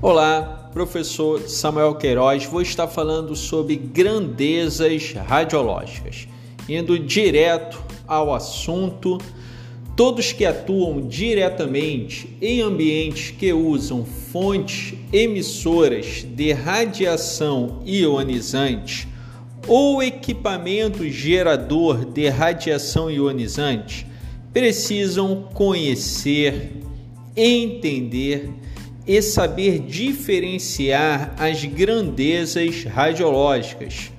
Olá, professor Samuel Queiroz. Vou estar falando sobre grandezas radiológicas. Indo direto ao assunto, todos que atuam diretamente em ambientes que usam fontes emissoras de radiação ionizante ou equipamento gerador de radiação ionizante precisam conhecer, entender e saber diferenciar as grandezas radiológicas,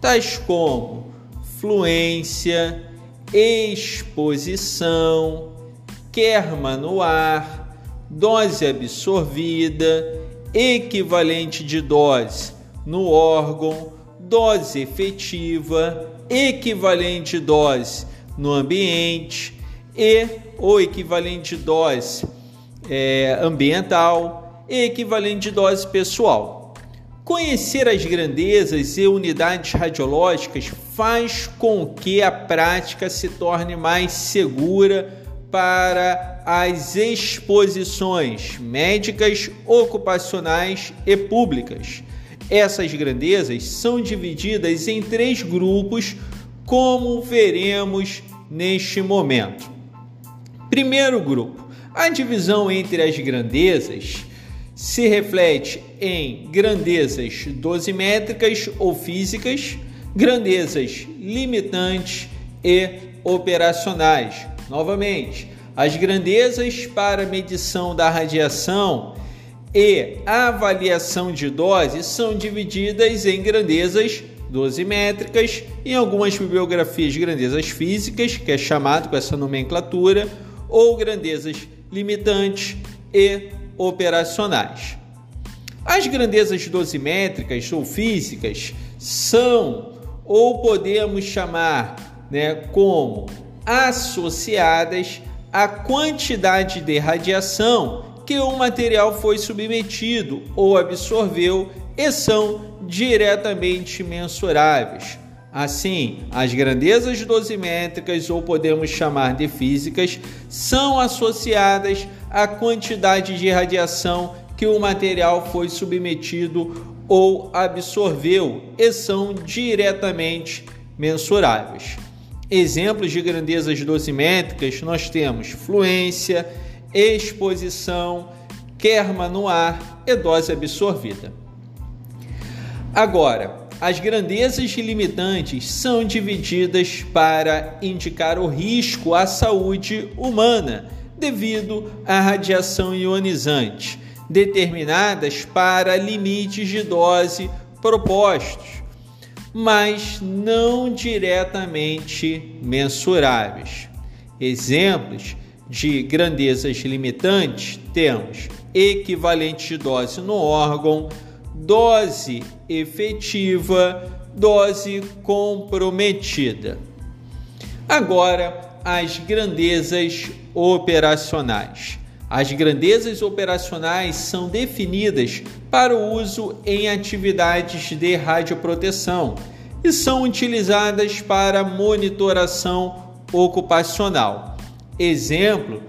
tais como fluência, exposição, kerma no ar, dose absorvida, equivalente de dose no órgão, dose efetiva, equivalente dose no ambiente e ou equivalente dose é, ambiental e equivalente de dose pessoal. Conhecer as grandezas e unidades radiológicas faz com que a prática se torne mais segura para as exposições médicas, ocupacionais e públicas. Essas grandezas são divididas em três grupos, como veremos neste momento. Primeiro grupo: a divisão entre as grandezas se reflete em grandezas dosimétricas ou físicas, grandezas limitantes e operacionais. Novamente, as grandezas para medição da radiação e avaliação de dose são divididas em grandezas dosimétricas, em algumas bibliografias grandezas físicas, que é chamado com essa nomenclatura, ou grandezas limitantes e operacionais. As grandezas dosimétricas ou físicas são, ou podemos chamar né, como associadas à quantidade de radiação que o material foi submetido ou absorveu e são diretamente mensuráveis. Assim, as grandezas dosimétricas, ou podemos chamar de físicas, são associadas à quantidade de radiação que o material foi submetido ou absorveu e são diretamente mensuráveis. Exemplos de grandezas dosimétricas nós temos fluência, exposição, kerma no ar e dose absorvida. Agora, as grandezas limitantes são divididas para indicar o risco à saúde humana devido à radiação ionizante, determinadas para limites de dose propostos, mas não diretamente mensuráveis. Exemplos de grandezas limitantes temos equivalente de dose no órgão, dose efetiva, dose comprometida. Agora, as grandezas operacionais. As grandezas operacionais são definidas para o uso em atividades de radioproteção e são utilizadas para monitoração ocupacional. Exemplo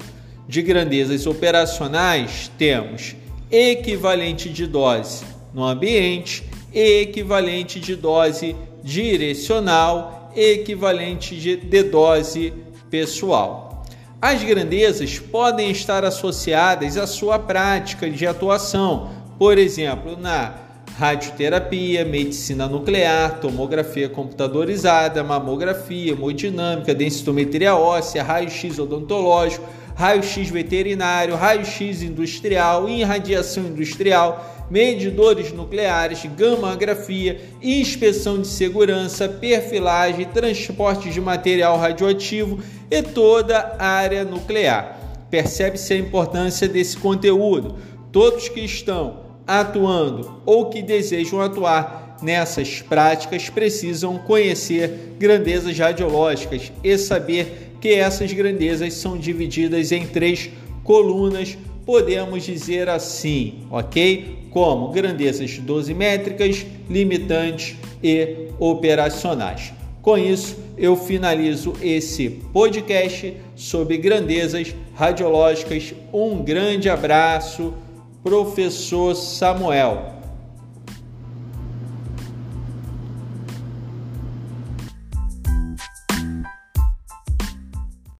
de grandezas operacionais temos equivalente de dose no ambiente, equivalente de dose direcional, equivalente de, dose pessoal. As grandezas podem estar associadas à sua prática de atuação, por exemplo, na radioterapia, medicina nuclear, tomografia computadorizada, mamografia, hemodinâmica, densitometria óssea, raio-x odontológico, raio-x veterinário, raio-x industrial, irradiação industrial, medidores nucleares, gamografia, inspeção de segurança, perfilagem, transporte de material radioativo e toda a área nuclear. Percebe-se a importância desse conteúdo. Todos que estão atuando ou que desejam atuar nessas práticas precisam conhecer grandezas radiológicas e saber que essas grandezas são divididas em três colunas podemos dizer assim, ok? Como grandezas dosimétricas, limitantes e operacionais. Com isso, eu finalizo esse podcast sobre grandezas radiológicas. Um grande abraço professor Samuel.